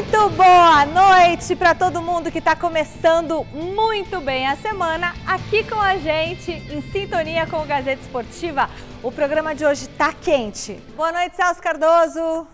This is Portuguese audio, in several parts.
Muito boa noite para todo mundo que está começando muito bem a semana aqui com a gente, em sintonia com o Gazeta Esportiva. O programa de hoje está quente. Boa noite, Celso Cardoso.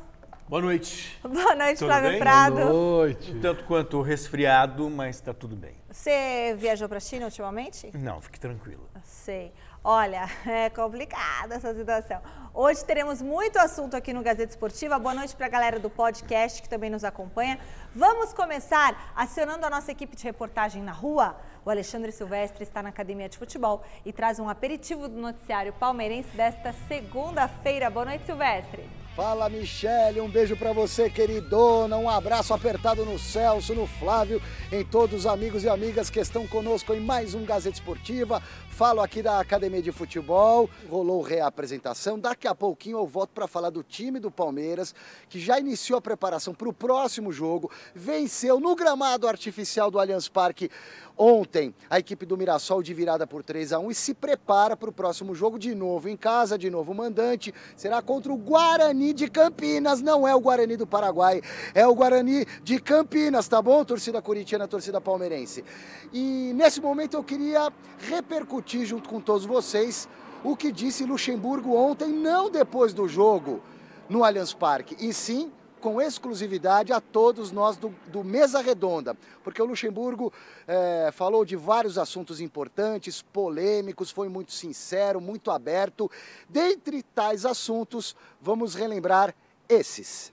Boa noite. Boa noite, Tudo Flávio bem? Prado. Boa noite. Tanto quanto resfriado, mas está tudo bem. Você viajou para a China ultimamente? Não, fique tranquilo. Sei. Olha, é complicada essa situação. Hoje teremos muito assunto aqui no Gazeta Esportiva. Boa noite para a galera do podcast que também nos acompanha. Vamos começar acionando a nossa equipe de reportagem na rua. O Alexandre Silvestre está na Academia de Futebol e traz um aperitivo do noticiário palmeirense desta segunda-feira. Boa noite, Silvestre. Fala, Michele, um beijo pra você, queridona, um abraço apertado no Celso, no Flávio, em todos os amigos e amigas que estão conosco em mais um Gazeta Esportiva. Falo aqui da Academia de Futebol, rolou reapresentação, daqui a pouquinho eu volto para falar do time do Palmeiras, que já iniciou a preparação para o próximo jogo, venceu no gramado artificial do Allianz Parque ontem a equipe do Mirassol de virada por 3 a 1 e se prepara para o próximo jogo de novo em casa, de novo mandante, será contra o Guarani de Campinas, não é o Guarani do Paraguai, é o Guarani de Campinas, tá bom? Torcida corintiana, torcida palmeirense. E nesse momento eu queria repercutir junto com todos vocês o que disse Luxemburgo ontem, não depois do jogo no Allianz Parque, e sim com exclusividade a todos nós do, do Mesa Redonda, porque o Luxemburgo é, falou de vários assuntos importantes, polêmicos, foi muito sincero, muito aberto. Dentre tais assuntos, vamos relembrar esses.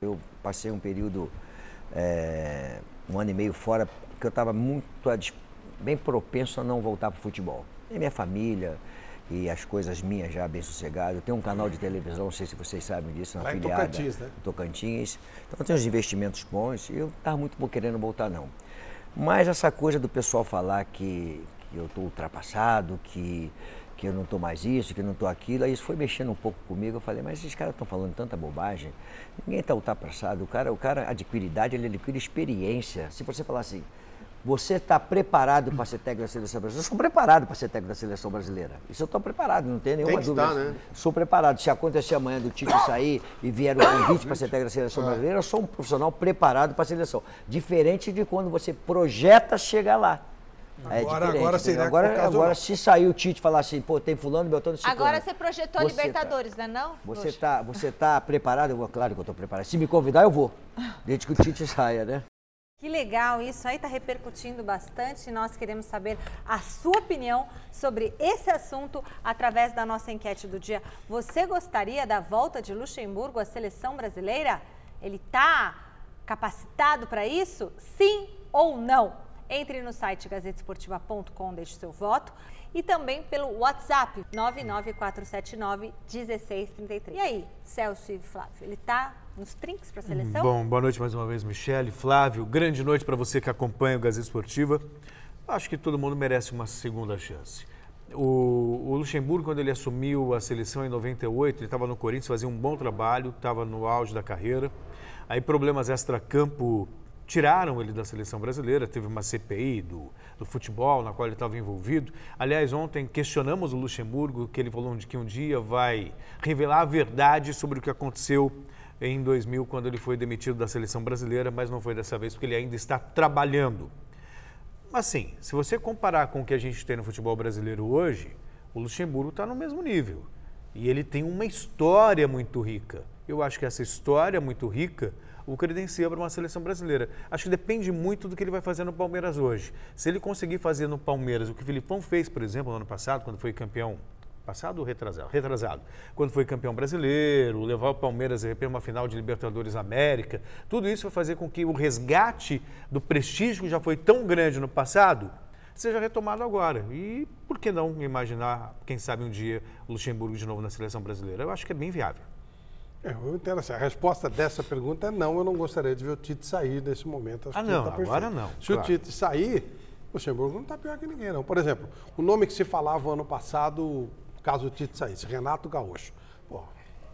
Eu passei um período, é, um ano e meio fora, porque eu estava muito bem propenso a não voltar para o futebol. E minha família, e as coisas minhas já bem sossegado. Eu tenho um canal de televisão, não sei se vocês sabem disso, em afiliada. Tocantins, né? Tocantins. Então tem uns investimentos bons e eu não estava muito querendo voltar não. Mas essa coisa do pessoal falar que, que eu estou ultrapassado, que, que eu não estou mais isso, que eu não estou aquilo, aí isso foi mexendo um pouco comigo. Eu falei, mas esses caras estão falando tanta bobagem. Ninguém está ultrapassado. O cara, o cara adquire idade, ele adquire experiência. Se você falar assim, você está preparado para ser técnico da seleção brasileira? Eu sou preparado para ser técnico da seleção brasileira. Isso eu estou preparado, não tem nenhuma Tem dúvida. estar, né? Sou preparado. Se acontecer amanhã do Tite sair e vier o convite para ser técnico da seleção brasileira, eu sou um profissional preparado para a seleção. Diferente de quando você projeta chegar lá. É Agora- diferente, agora seria agora, agora se sair o Tite e falar assim, pô, tem fulano, Beltrano, ciclano. Agora você projetou a Você tá- Libertadores, né não? Você Lux? está você tá preparado? Eu vou, claro que eu estou preparado. Se me convidar, eu vou. Desde que o Tite saia, né? Que legal, isso aí está repercutindo bastante. Nós queremos saber a sua opinião sobre esse assunto através da nossa enquete do dia. Você gostaria da volta de Luxemburgo à seleção brasileira? Ele está capacitado para isso? Sim ou não? Entre no site gazetesportiva.com, deixe seu voto e também pelo WhatsApp 994791633. E aí, Celso e Flávio, ele está nos trinques para a seleção? Bom, boa noite mais uma vez, Michele, Flávio. Grande noite para você que acompanha o Gazeta Esportiva. Acho que todo mundo merece uma segunda chance. O, o Luxemburgo, quando ele assumiu a seleção em 98, ele estava no Corinthians, fazia um bom trabalho, estava no auge da carreira. Aí problemas extra-campo tiraram ele da seleção brasileira, teve uma CPI do, do futebol na qual ele estava envolvido. Aliás, ontem questionamos o Luxemburgo, que ele falou de que um dia vai revelar a verdade sobre o que aconteceu em 2000, quando ele foi demitido da seleção brasileira, mas não foi dessa vez, porque ele ainda está trabalhando. Assim, se você comparar com o que a gente tem no futebol brasileiro hoje, o Luxemburgo está no mesmo nível. E ele tem uma história muito rica. Eu acho que essa história muito rica o credencia para uma seleção brasileira. Acho que depende muito do que ele vai fazer no Palmeiras hoje. Se ele conseguir fazer no Palmeiras o que o Filipão fez, por exemplo, no ano passado, quando foi campeão passado ou retrasado? Retrasado. Quando foi campeão brasileiro, levar o Palmeiras para uma final de Libertadores América, tudo isso vai fazer com que o resgate do prestígio que já foi tão grande no passado seja retomado agora. E por que não imaginar, quem sabe um dia, o Luxemburgo de novo na seleção brasileira? Eu acho que é bem viável. É, eu entendo assim, a resposta dessa pergunta é não, eu não gostaria de ver o Tite sair nesse momento. Acho Ah, não, tá agora não, Se claro. o Tite sair, o Luxemburgo não está pior que ninguém, não. Por exemplo, o nome que se falava ano passado, caso o Tite saísse, Renato Gaúcho. Pô,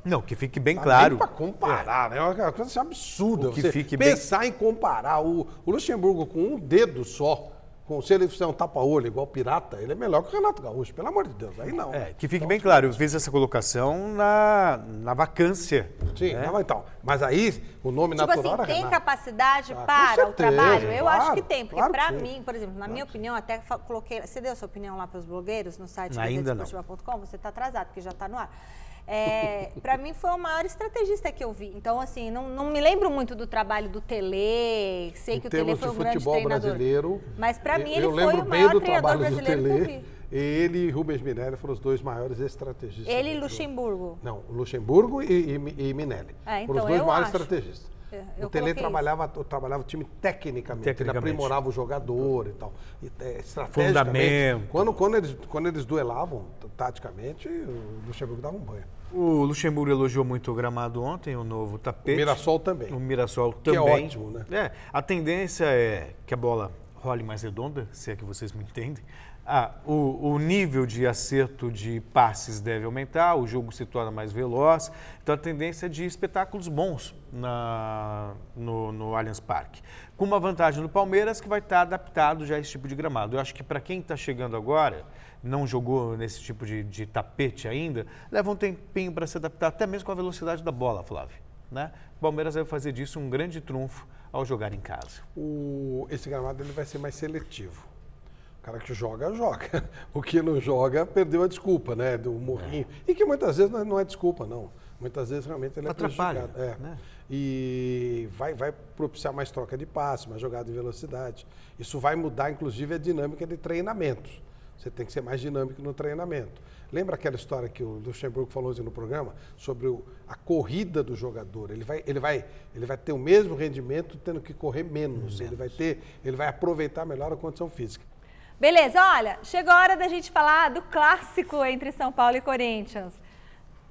Não, que fique bem claro. para comparar, né? É uma coisa assim, absurda. O que você fique bem- pensar em comparar o, o Luxemburgo com um dedo só, com, se ele fizer um tapa-olho igual pirata, ele é melhor que o Renato Gaúcho, pelo amor de Deus. Aí não. É, que fique bem claro, eu fiz essa colocação na, na vacância Sim, né? não, então. Mas aí, o nome Tipo natural assim, era tem Renato. capacidade Ah, para o certeza, trabalho? Eu acho claro, que tem, porque claro sim. mim, por exemplo, na minha opinião, até coloquei. Você deu sua opinião lá para os blogueiros no site Ainda não. Você está atrasado, porque já está no ar. É, para mim foi o maior estrategista que eu vi. Então, assim, não, não me lembro muito do trabalho do Tele. Sei Em que o Tele foi um grande treinador. brasileiro. Mas pra mim ele foi o maior do treinador brasileiro que eu vi. Ele e Rubens Minelli foram os dois maiores estrategistas. Ele e Luxemburgo. Não, Luxemburgo e, e, e Minelli. É, foram os então, dois maiores acho. estrategistas. É, eu o Tele trabalhava, trabalhava o time tecnicamente, ele Tecnicamente. aprimorava o jogador e tal. E, é, estrategicamente, Fundamento. Quando, quando, eles, quando eles duelavam, taticamente, o Luxemburgo dava um banho. O Luxemburgo elogiou muito o gramado ontem, o novo tapete. O Mirassol também. O Mirassol Que é também. ótimo, né? É, a tendência é que a bola role mais redonda, se é que vocês me entendem. Ah, o, o nível de acerto de passes deve aumentar, o jogo se torna mais veloz. Então a tendência é de espetáculos bons na, no, no Allianz Parque. Com uma vantagem no Palmeiras que vai estar adaptado já a esse tipo de gramado. Eu acho que para quem está chegando agora, não jogou nesse tipo de, de tapete ainda, leva um tempinho para se adaptar, até mesmo com a velocidade da bola, Flávio. Né? O Palmeiras vai fazer disso um grande trunfo ao jogar em casa. o- esse gramado ele vai ser mais seletivo. O cara que joga, joga. O que não joga, perdeu a desculpa, né? Do morrinho. E que muitas vezes não é- não é desculpa, não. Muitas vezes realmente ele é Atrapalha, prejudicado. É. né? E vai, vai propiciar mais troca de passe, mais jogada em velocidade. Isso vai mudar, inclusive, a dinâmica de treinamentos. Você tem que ser mais dinâmico no treinamento. Lembra aquela história que o Luxemburgo falou hoje no programa sobre o- a corrida do jogador? Ele vai, ele, vai, ele vai ter o mesmo rendimento tendo que correr menos. Ele vai ter, ele vai aproveitar melhor a condição física. Beleza, olha, chegou a hora da gente falar do clássico entre São Paulo e Corinthians.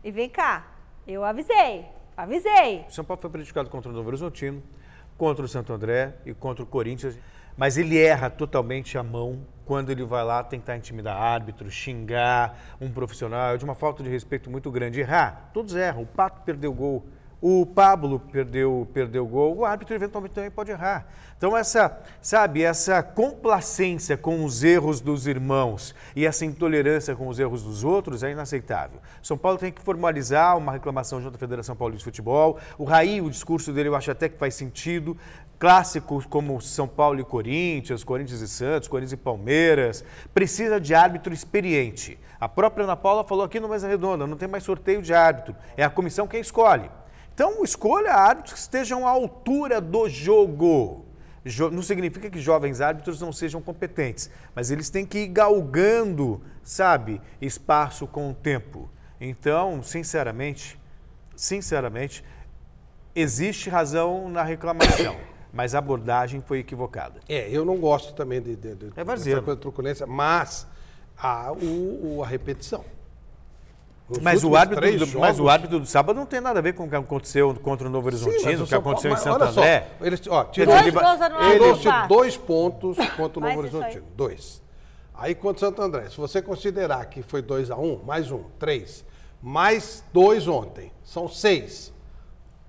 E vem cá, eu avisei, avisei. São Paulo foi prejudicado contra o Novo Horizontino, contra o Santo André e contra o Corinthians, mas ele erra totalmente a mão quando ele vai lá tentar intimidar árbitro, xingar um profissional, de uma falta de respeito muito grande. Errar, todos erram. O Pato perdeu gol, o Pablo perdeu perdeu gol, o árbitro eventualmente também pode errar. Então essa, sabe, essa complacência com os erros dos irmãos e essa intolerância com os erros dos outros é inaceitável. São Paulo tem que formalizar uma reclamação junto à Federação Paulista de Futebol. O Raí, o discurso dele eu acho até que faz sentido. Clássicos como São Paulo e Corinthians, Corinthians e Santos, Corinthians e Palmeiras, precisa de árbitro experiente. A própria Ana Paula falou aqui no Mesa Redonda, não tem mais sorteio de árbitro, é a comissão quem escolhe. Então, escolha árbitros que estejam à altura do jogo. Jo- Não significa que jovens árbitros não sejam competentes, mas eles têm que ir galgando, sabe, espaço com o tempo. Então, sinceramente, sinceramente, existe razão na reclamação, mas a abordagem foi equivocada. É, eu não gosto também de, de, de É dessa coisa truculência, mas há o, o- a repetição. Mas o, árbitro do, mas o jogos- árbitro do sábado não tem nada a ver com o que aconteceu contra o Novo Horizontino, o o que São Paulo- aconteceu em Santo só, André. Eles, ó, tirou, Dois gols ele pontos contra o Novo. Horizontino. Dois. Aí contra o Santo André, se você considerar que foi 2 a 1 um, mais um, três. Mais dois ontem, são seis.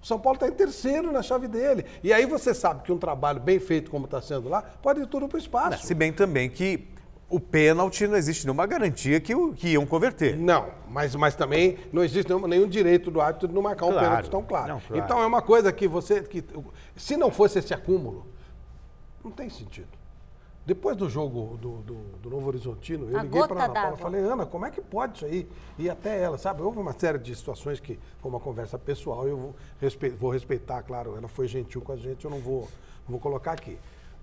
O São Paulo está em terceiro na chave dele. E aí você sabe que um trabalho bem feito como está sendo lá, pode ir tudo para o espaço. Se bem também que o pênalti não existe nenhuma garantia que, o- que iam converter. Não, mas, mas também não existe nenhum, nenhum direito do árbitro de não marcar um Claro. pênalti tão claro. Não, claro. Então é uma coisa que você. Que, se não fosse esse acúmulo, não tem sentido. Depois do jogo do, do, do Novo Horizontino, eu A liguei para Ana Paula e falei, Ana, como é que pode isso aí? E até ela, sabe? Houve uma série de situações que foi uma conversa pessoal, eu vou respeitar, claro, ela foi gentil com a gente, eu não vou, não vou colocar aqui.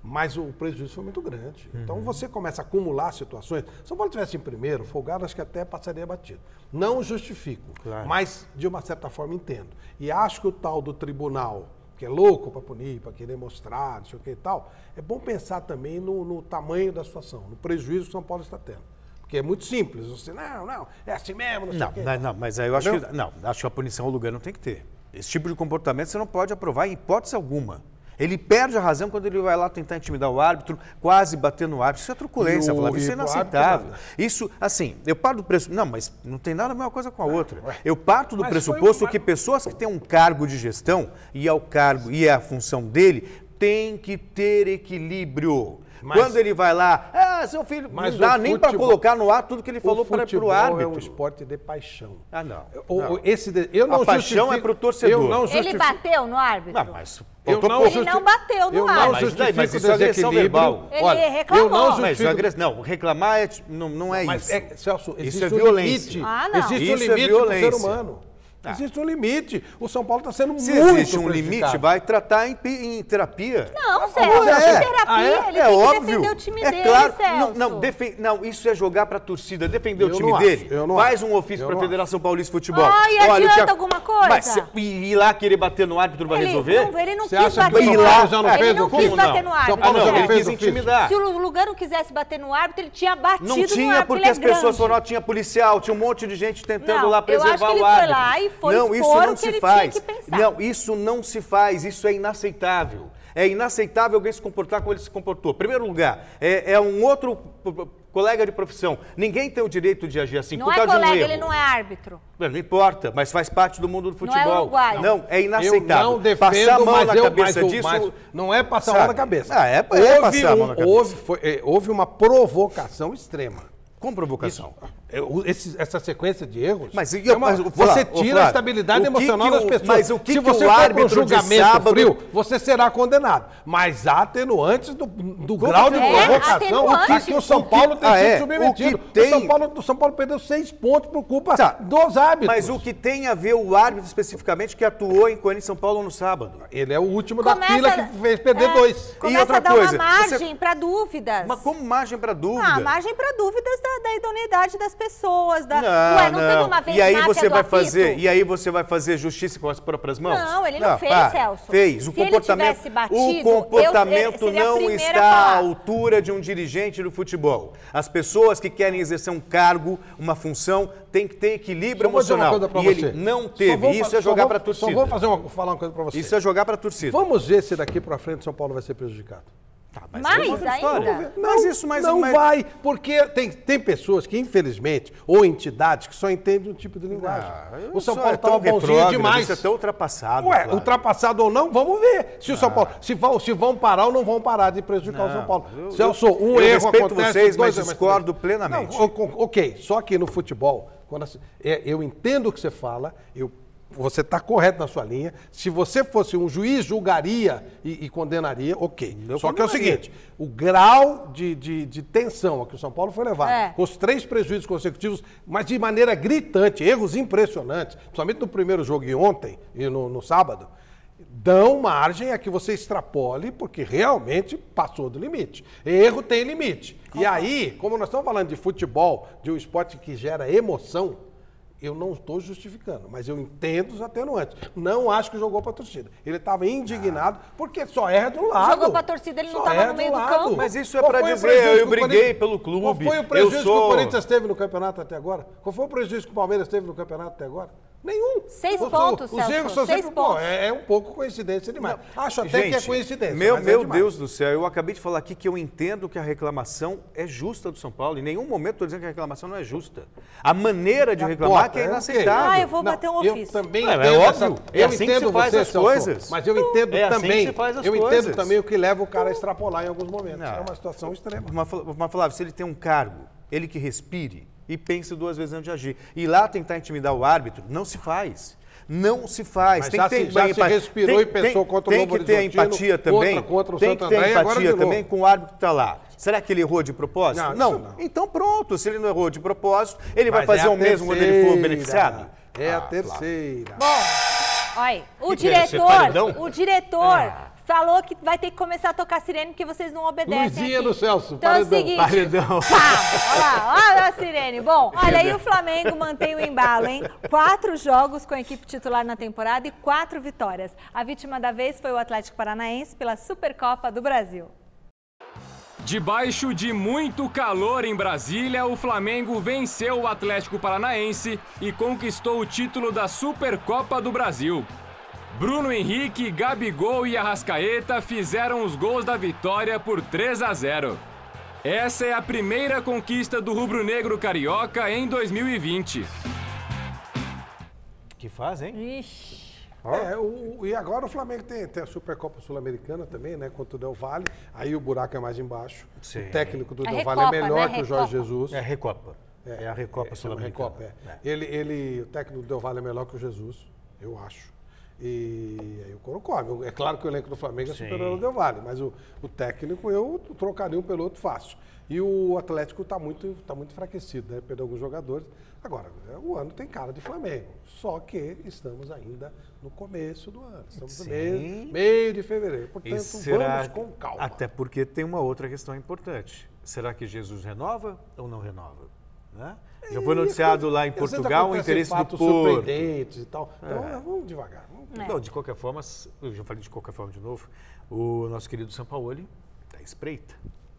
Mas o prejuízo foi muito grande. Então você começa a acumular situações. Se São Paulo tivesse em primeiro, folgado, acho que até passaria batido. Não justifico, Claro. mas de uma certa forma entendo. E acho que o tal do tribunal, que é louco para punir, para querer mostrar, não sei o que e tal, é bom pensar também no, no tamanho da situação, no prejuízo que São Paulo está tendo. Porque é muito simples. Você, não, não, é assim mesmo, não sei Não, o quê. não, não, mas aí eu acho Entendeu? que. Não, acho que a punição ao lugar não tem que ter. Esse tipo de comportamento você não pode aprovar em hipótese alguma. Ele perde a razão quando ele vai lá tentar intimidar o árbitro, quase bater no árbitro. Isso é truculência, o- Flávio. Isso é inaceitável. Isso, assim, eu parto do preço. Não, mas não tem nada a mesma coisa com a outra. Eu parto do Mas pressuposto que pessoas que têm um cargo de gestão e é o cargo e é a função dele, tem que ter equilíbrio. Mas- Quando ele vai lá, ah, seu filho, Mas não dá o nem para colocar no ar tudo que ele falou o para o árbitro. é um esporte de paixão. Ah, não. O- não. o- esse de- eu A não paixão justifico- é pro torcedor. Eu não Ele bateu no árbitro? Ah, mas Eu não. Ele não bateu no eu árbitro. não Mas daí- mas o isso é agressão verbal. Ele Olha, reclamou. Eu não Mas justifico... agress... Não, reclamar é, não, não é Mas isso. é, Celso, Isso é um violência. limite. Ah, não. Existe Isso um é limite pro ser violência. Humano. Existe um limite. O São Paulo está sendo Se muito existe um limite, vai tratar em, em terapia. Não, Celso, é. é terapia, Ah, é? ele é tem que óbvio. defender o time é dele, claro. Celso. Não, não, defen- não, isso é jogar pra torcida, defender Eu o time não acho, dele. eu não Faz acho. um ofício pra não Federação Paulista de Futebol. Ah, e o adianta que- alguma coisa? Mas e ir lá querer bater no árbitro vai Ele resolver? não, ele não Você quis que bater o no árbitro. já não ele fez não o quis bater Não. no árbitro. Ah, não, ele quis intimidar. Se o Lugano quisesse bater no árbitro, ele tinha batido Não no tinha, árbitro. porque ele é as pessoas foram, tinha policial, tinha um monte de gente tentando Não, lá eu preservar acho que ele o foi árbitro. lá e foi não, isso não o que se ele tinha faz. que pensar. Não, isso não se faz, isso é inaceitável. É inaceitável alguém se comportar como ele se comportou. Primeiro lugar, é, é um outro colega de profissão. Ninguém tem o direito de agir assim Não por é causa de um colega, erro. ele não é árbitro. Não importa, mas faz parte do mundo do Não é futebol. uruguaio. Não, é inaceitável. Eu não defendo, passar a mão mas na eu, cabeça mas, disso. mas não é passar a sabe? mão na cabeça. Ah, é- é houve, passar a mão um- na cabeça. houve, foi- é, houve uma provocação extrema. Com provocação. É, o- esse- essa sequência de erros. Mas, e- é uma- mas, você Flávio, tira a Flávio, estabilidade o que emocional que das o- pessoas. mas o que Se que você o árbitro de julgamento sábado- frio, você será condenado. Mas há atenuantes do, do grau de É, provocação a que o São Paulo tem Ah, sido é? submetido. O tem- O, São Paulo, o São Paulo perdeu seis pontos por culpa Tá. dos árbitros. Mas o que tem a ver o árbitro especificamente que atuou em Corinthians e São Paulo no sábado? Ele é o último Começa- da fila que fez perder é, dois. Começa outra a dar coisa, uma você- margem para dúvidas. Mas como margem para dúvida? Ah, margem para dúvidas da, da idoneidade das pessoas. Da... Não, Ué, não, teve uma vez E aí você vai apito? fazer, e aí você vai fazer justiça com as próprias mãos? Não, ele não fez, para. Celso. Fez. O Se ele comportamento, tivesse batido, o eu- comportamento seria a não está à altura de um dirigente do futebol. As pessoas que querem exercer um cargo, uma função, têm que ter equilíbrio Só vou dizer uma emocional. coisa pra E você. ele não teve. vou Isso é jogar para a torcida. Só vou fazer uma, falar uma coisa pra você. Isso é jogar para a torcida. Vamos ver se daqui pra frente o São Paulo vai ser prejudicado. Tá, mas Mais é uma outra ainda? história. Mas isso mais não mais- vai, porque tem, tem pessoas que, infelizmente, ou entidades que só entendem um tipo de linguagem. Ah, o São Paulo é estava bonzinho retrógrado, demais. Isso é tão ultrapassado. Ué, Flávio. ultrapassado ou não, vamos ver. Se o São Paulo. Se vão, se vão parar ou não vão parar de prejudicar o São Paulo. eu- Celso, eu- um eu erro respeito acontece. vocês, dois mas discordo acontecem. plenamente. Não, ok, só que no futebol, quando é, eu entendo o que você fala, eu, você está correto na sua linha. Se você fosse um juiz, julgaria e, e condenaria, ok. Eu só que é o seguinte: o grau de, de, de tensão a que o São Paulo foi levado, É. com os três prejuízos consecutivos, mas de maneira gritante, erros impressionantes, principalmente no primeiro jogo e ontem, e no, no sábado, dão margem a que você extrapole, porque realmente passou do limite. Erro tem limite. E aí, como nós estamos falando de futebol, de um esporte que gera emoção, eu não estou justificando, mas eu entendo os atenuantes. Não acho que jogou para a torcida. Ele estava indignado porque só erra de um lado. Jogou pra torcida, ele não Só tava erra no meio do lado. campo. Mas isso é o dizer, eu que briguei pelo clube, Qual foi o prejuízo que sou- o Corinthians teve no campeonato até agora? Qual foi o prejuízo que o Palmeiras teve no campeonato até agora? Nenhum. Seis Os- pontos, Os Celso, erros são seis sempre, pô, pontos. é, é um pouco coincidência demais. Acho até que é Gente, coincidência. Meu, mas é meu demais. Deus do céu, eu acabei de falar aqui que eu entendo que a reclamação é justa do São Paulo. Em nenhum momento estou dizendo que a reclamação não é justa. A maneira de A reclamar que é é inaceitável. Ah, eu vou bater um eu ofício. também Ué, é entendo óbvio. essa- É eu assim que entendo se faz você, as Celso, coisas. Mas eu entendo É assim que também. se faz as eu entendo coisas. também o que leva o cara a extrapolar em alguns momentos. Não. É uma situação extrema. Mas, mas Flávio, se ele tem um cargo, ele que respire e pense duas vezes antes de agir. E lá tentar intimidar o árbitro, não se faz. Não se faz. Mas tem já que ter se- já se empa- respirou tem- e pensou tem- contra o Tem que ter empatia contra- também. contra o tem Santo que ter André empatia também com o árbitro que está lá. Será que ele errou de propósito? Não, isso não. Então pronto, se ele não errou de propósito, ele vai Mas fazer é o mesmo quando ele for beneficiado? É a Ah, terceira. Olha, o que é, ser diretor, o diretor falou que vai ter que começar a tocar sirene porque vocês não obedecem Luzinha aqui. do Celso, Então é o paredão. seguinte, Paredão. pá, olha lá, olha a sirene. Bom, olha aí o Flamengo mantém o embalo, hein? Quatro jogos com a equipe titular na temporada e quatro vitórias. A vítima da vez foi o Atlético Paranaense pela Supercopa do Brasil. Debaixo de muito calor em Brasília, o Flamengo venceu o Atlético Paranaense e conquistou o título da Supercopa do Brasil. Bruno Henrique, Gabigol e Arrascaeta fizeram os gols da vitória por 3 a 0. Essa é a primeira conquista do rubro-negro carioca em 2020. Que faz, hein? Ixi. É, o, e agora o Flamengo tem, tem a Supercopa Sul-Americana também, né? Contra o Del Valle. Aí o buraco é mais embaixo. Sim. O técnico do A Del Valle é melhor né? que o Jorge. Jesus. É a Recopa. É, a Recopa É, chama Sul-Americana. Recopa, é. Ele, ele, o técnico do Del Valle é melhor que o Jesus, eu acho. E aí o Coro come. É claro que o elenco do Flamengo é Sim. superior ao Del Valle, mas o, o técnico eu trocaria um pelo outro fácil. E o Atlético está muito, tá muito enfraquecido, né? Perdeu alguns jogadores. Agora, é, o ano tem cara de Flamengo. Só que estamos ainda no começo do ano. Estamos no Sim. meio, meio de fevereiro. Portanto, será, vamos com calma. Até porque tem uma outra questão importante. Será que Jesus renova ou não renova? Né? Já foi noticiado lá em Portugal o interesse do Porto. surpreendentes e tal. Então, É. vamos devagar. Vamos É. Não, de qualquer forma, eu já falei de qualquer forma de novo, o nosso querido Sampaoli está espreita,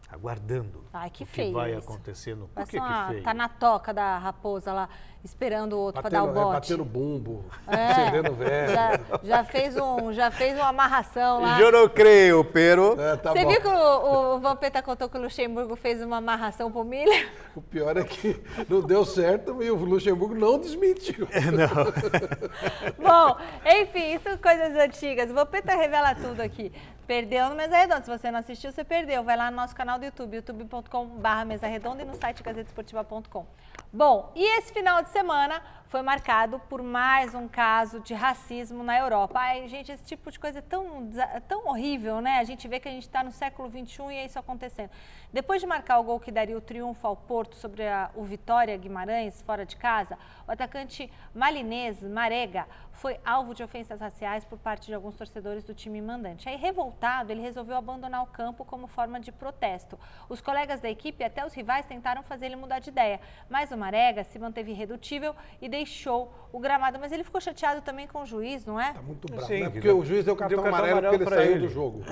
aguardando Ai, que o que feio vai isso. acontecer no... Por que que feio? tá na toca da raposa lá, esperando o outro para dar o é, bote. batendo bumbo, É, acendendo velho. já, já fez um, já fez uma amarração lá. Eu não creio, pero... É, tá Você bom. viu que o, o Vampeta contou que o Luxemburgo fez uma amarração pro Miller? O pior é que não deu certo e o Luxemburgo não desmentiu. Bom, enfim, isso são coisas antigas. O Vampeta revela tudo aqui. Perdeu no Mesa Redonda. Se você não assistiu, você perdeu. Vai lá no nosso canal do YouTube, youtube.com.br Mesa Redonda e no site gazetesportiva.com. Bom, e esse final de semana foi marcado por mais um caso de racismo na Europa. Ai, gente, esse tipo de coisa é tão, desa- tão horrível, né? A gente vê que a gente está no século XXI e é isso acontecendo. Depois de marcar o gol que daria o triunfo ao Porto sobre a- o Vitória Guimarães, fora de casa, o atacante malinês Marega foi alvo de ofensas raciais por parte de alguns torcedores do time mandante. Aí, revoltado, ele resolveu abandonar o campo como forma de protesto. Os colegas da equipe e até os rivais tentaram fazer ele mudar de ideia, mas o Marega se manteve irredutível e deixou o gramado. Mas ele ficou chateado também com o juiz, não é? Tá muito bravo, Sim, né? que Porque o juiz deu cartão, deu cartão amarelo, amarelo porque ele saiu ele. do jogo.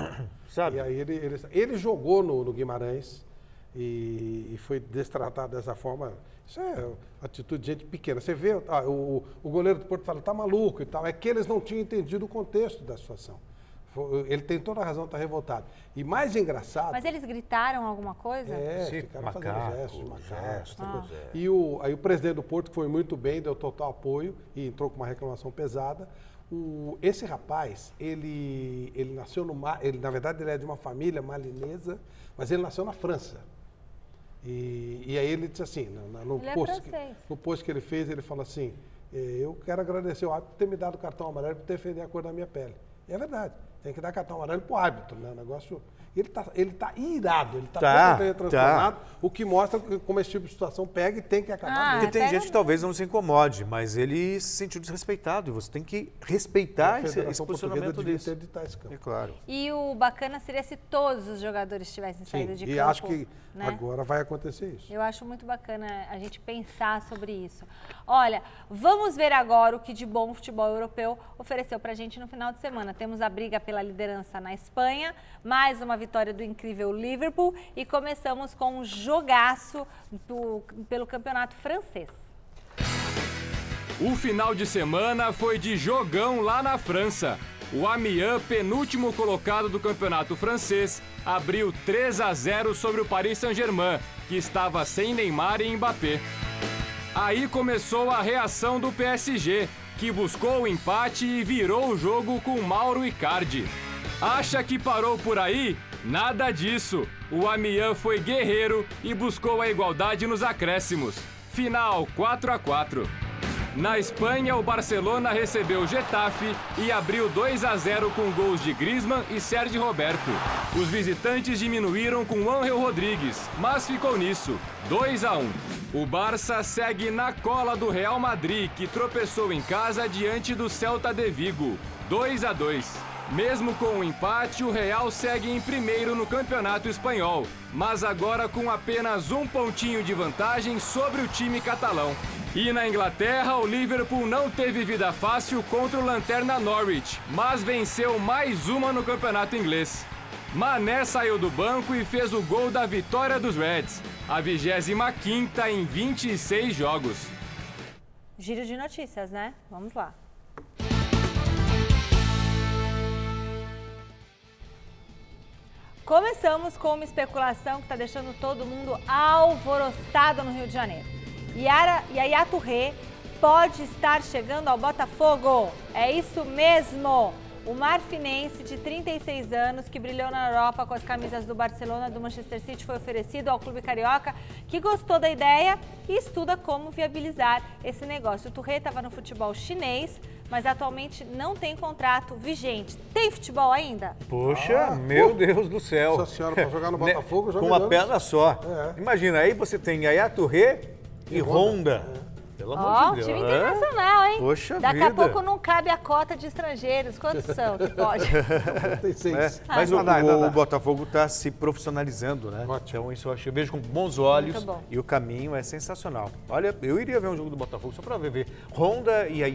Sabe? E aí ele, ele, ele jogou no, no Guimarães e, e foi destratado dessa forma. Isso é atitude de gente pequena. Você vê, ah, o, o goleiro do Porto fala, tá maluco e tal. É que eles não tinham entendido o contexto da situação. Ele tem toda a razão de estar revoltado. E mais engraçado. Mas eles gritaram alguma coisa? É, Sim, ficaram macaco, fazendo gestos de macaco. gestos, essa coisa. é. E o, aí o presidente do Porto foi muito bem, deu total apoio e entrou com uma reclamação pesada. O- esse rapaz, ele, ele nasceu no Ma- ele Na verdade, ele é de uma família malinesa, mas ele nasceu na França. E, e aí ele disse assim, no, no- é post, que, francês. no post que ele fez, ele falou assim, "Eh, eu quero agradecer ao árbitro por ter me dado o cartão amarelo por defender a cor da minha pele. E é verdade, tem que dar cartão amarelo pro árbitro, né? O negócio... Ele tá, ele tá irado, ele tá, Tá, completamente transtornado, o que mostra como esse tipo de situação pega e tem que acabar Ah. Porque tem gente que talvez não se incomode, mas ele se sentiu desrespeitado e você tem que respeitar A esse, esse posicionamento campo. É claro. E o bacana seria se todos os jogadores tivessem Sim, saído de e campo. acho que né? agora vai acontecer isso. Eu acho muito bacana a gente pensar sobre isso. Olha, vamos ver agora o que de bom o futebol europeu ofereceu pra gente no final de semana. Temos a briga pela liderança na Espanha, mais uma vitória do incrível Liverpool e começamos com um jogaço do- pelo campeonato francês. O final de semana foi de jogão lá na França. O Amiens, penúltimo colocado do campeonato francês, abriu 3 a 0 sobre o Paris Saint-Germain, que estava sem Neymar e Mbappé. Aí começou a reação do PSG, que buscou o empate e virou o jogo com Mauro Icardi. Acha que parou por aí? Nada disso. O Amiens foi guerreiro e buscou a igualdade nos acréscimos. Final 4 a 4. Na Espanha, o Barcelona recebeu o Getafe e abriu 2 a 0 com gols de Griezmann e Sérgio Roberto. Os visitantes diminuíram com Ángel Rodrigues, mas ficou nisso, 2 a 1. O Barça segue na cola do Real Madrid, que tropeçou em casa diante do Celta de Vigo, 2 a 2. Mesmo com o empate, o Real segue em primeiro no Campeonato Espanhol, mas agora com apenas um pontinho de vantagem sobre o time catalão. E na Inglaterra, o Liverpool não teve vida fácil contra o Lanterna Norwich, mas venceu mais uma no Campeonato Inglês. Mané saiu do banco e fez o gol da vitória dos Reds, a 25ª em 26 jogos. Giro de notícias, né? Vamos lá. Começamos com uma especulação que está deixando todo mundo alvoroçado no Rio de Janeiro. Yara, Yaya Touré pode estar chegando ao Botafogo. É isso mesmo. O marfinense de 36 anos, que brilhou na Europa com as camisas do Barcelona do Manchester City, foi oferecido ao clube carioca, que gostou da ideia e estuda como viabilizar esse negócio. O Touré estava no futebol chinês, mas atualmente não tem contrato vigente. Tem futebol ainda? Poxa, ah, meu uh, Deus do céu. Nossa senhora, para jogar no né, Botafogo, Com uma perna só. É. Imagina, aí você tem Yaya Touré e, e Honda. Honda. É. Pelo amor oh, de Deus. time internacional, hein? Poxa Daqui vida. a pouco não cabe a cota de estrangeiros. Quantos são que pode? Tem seis. É, mas ah, o, o, o, Botafogo está se profissionalizando, né? Ótimo. Então isso eu, acho, eu vejo com bons olhos e o caminho é sensacional. Olha, eu iria ver um jogo do Botafogo só para ver, ver Honda e a.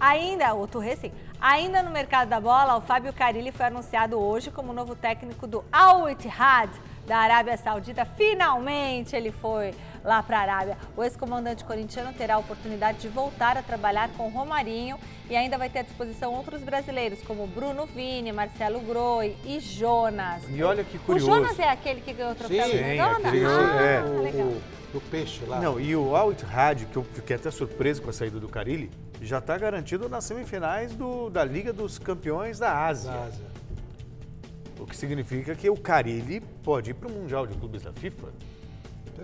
Ainda, o Touré sim. Ainda no mercado da bola, o Fábio Carilli foi anunciado hoje como novo técnico do Al Ittihad da Arábia Saudita. Finalmente ele foi lá para a Arábia. O ex-comandante corintiano terá a oportunidade de voltar a trabalhar com Romarinho e ainda vai ter à disposição outros brasileiros, como Bruno Vini, Marcelo Groi e Jonas. E olha que curioso. O Jonas é aquele que ganhou o troféu Sim, Sim, aquele, ah, é. legal. O, peixe lá. Não, e o Al Ittihad, que eu fiquei até surpreso com a saída do Carilli, já está garantido nas semifinais do, da Liga dos Campeões da Ásia. Da Ásia. O que significa que o Carilli pode ir para o Mundial de Clubes da FIFA.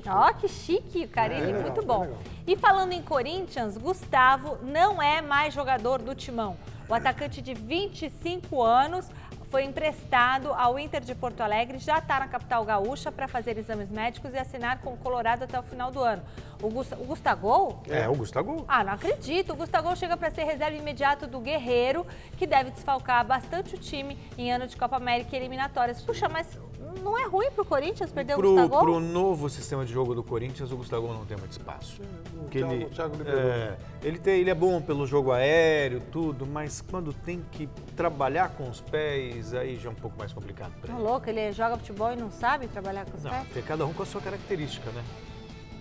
Ó, oh, que chique, Carilli, é, muito bom. É e falando em Corinthians, Gustavo não é mais jogador do Timão. O atacante de 25 anos foi emprestado ao Inter de Porto Alegre, já está na capital gaúcha para fazer exames médicos e assinar com o Colorado até o final do ano. O, Gust o Gustagol? É, o Gustagol. Ah, não acredito. O Gustagol chega para ser reserva imediato do Guerreiro, que deve desfalcar bastante o time em ano de Copa América e eliminatórias. Puxa, mas não é ruim para o Corinthians perder pro, o Gustavo? Para o novo sistema de jogo do Corinthians, o Gustavo não tem muito espaço. O Thiago, ele, Thiago é, ele, tem, ele é bom pelo jogo aéreo, tudo, mas quando tem que trabalhar com os pés, aí já é um pouco mais complicado para tá ele. louco, ele joga futebol e não sabe trabalhar com os não, pés? Tem cada um com a sua característica, né?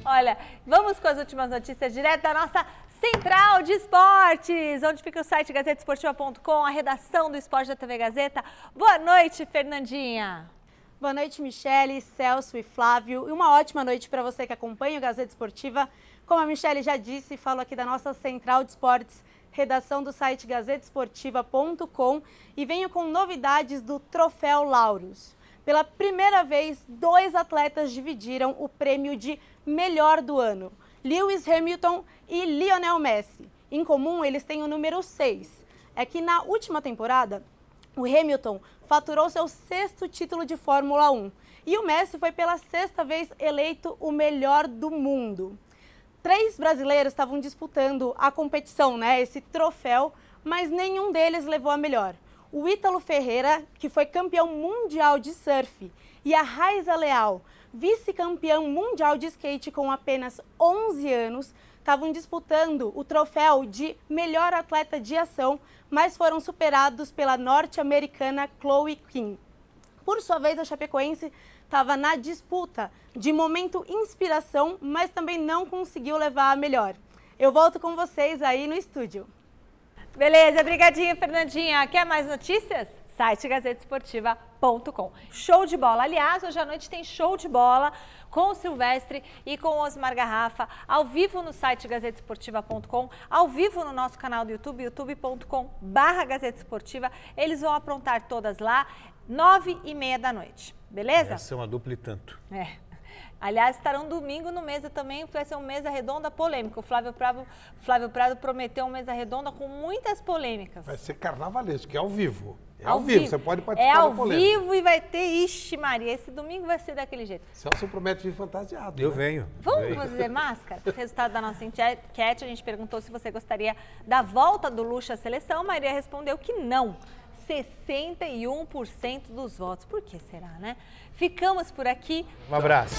Olha, vamos com as últimas notícias direto da nossa Central de Esportes, onde fica o site gazetesportiva.com, a redação do Esporte da TV Gazeta. Boa noite, Fernandinha. Boa noite, Michele, Celso e Flávio. E uma ótima noite para você que acompanha o Gazeta Esportiva. Como a Michele já disse, falo aqui da nossa Central de Esportes, redação do site gazetesportiva.com e venho com novidades do Troféu Laureus. Pela primeira vez, dois atletas dividiram o prêmio de melhor do ano: Lewis Hamilton e Lionel Messi. Em comum, eles têm o número 6. É que na última temporada, o Hamilton faturou seu sexto título de Fórmula 1 e o Messi foi pela sexta vez eleito o melhor do mundo. Três brasileiros estavam disputando a competição, né, esse troféu, mas nenhum deles levou a melhor. O Ítalo Ferreira, que foi campeão mundial de surf, e a Raiza Leal, vice-campeão mundial de skate com apenas 11 anos, estavam disputando o troféu de melhor atleta de ação mas foram superados pela norte-americana Chloe Kim. Por sua vez, a Chapecoense estava na disputa de momento inspiração, mas também não conseguiu levar a melhor. Eu volto com vocês aí no estúdio. Beleza, brigadinha, Fernandinha. Quer mais notícias? Site gazetesportiva.com. Show de bola. Aliás, hoje à noite tem show de bola com o Silvestre e com o Osmar Garrafa, ao vivo no site gazetesportiva.com, ao vivo no nosso canal do YouTube, youtube.com barra Gazeta Esportiva. Eles vão aprontar todas lá, nove e meia da noite, beleza? Essa é uma dupla e tanto. É. Aliás, estarão domingo no mesa também, vai ser um mesa redonda polêmica. O Flávio Prado, Flávio Prado prometeu uma mesa redonda com muitas polêmicas. Vai ser carnavalesco, que é ao vivo. É ao, vivo. vivo. você pode participar É ao vivo e vai ter, ixi Maria, esse domingo vai ser daquele jeito. Celso promete vir fantasiado. Eu né? venho. Vamos venho. fazer máscara? Resultado da nossa enquete, a gente perguntou se você gostaria da volta do Luxo à seleção. Maria respondeu que não. 61% dos votos. Por que será, né? Ficamos por aqui. Um abraço.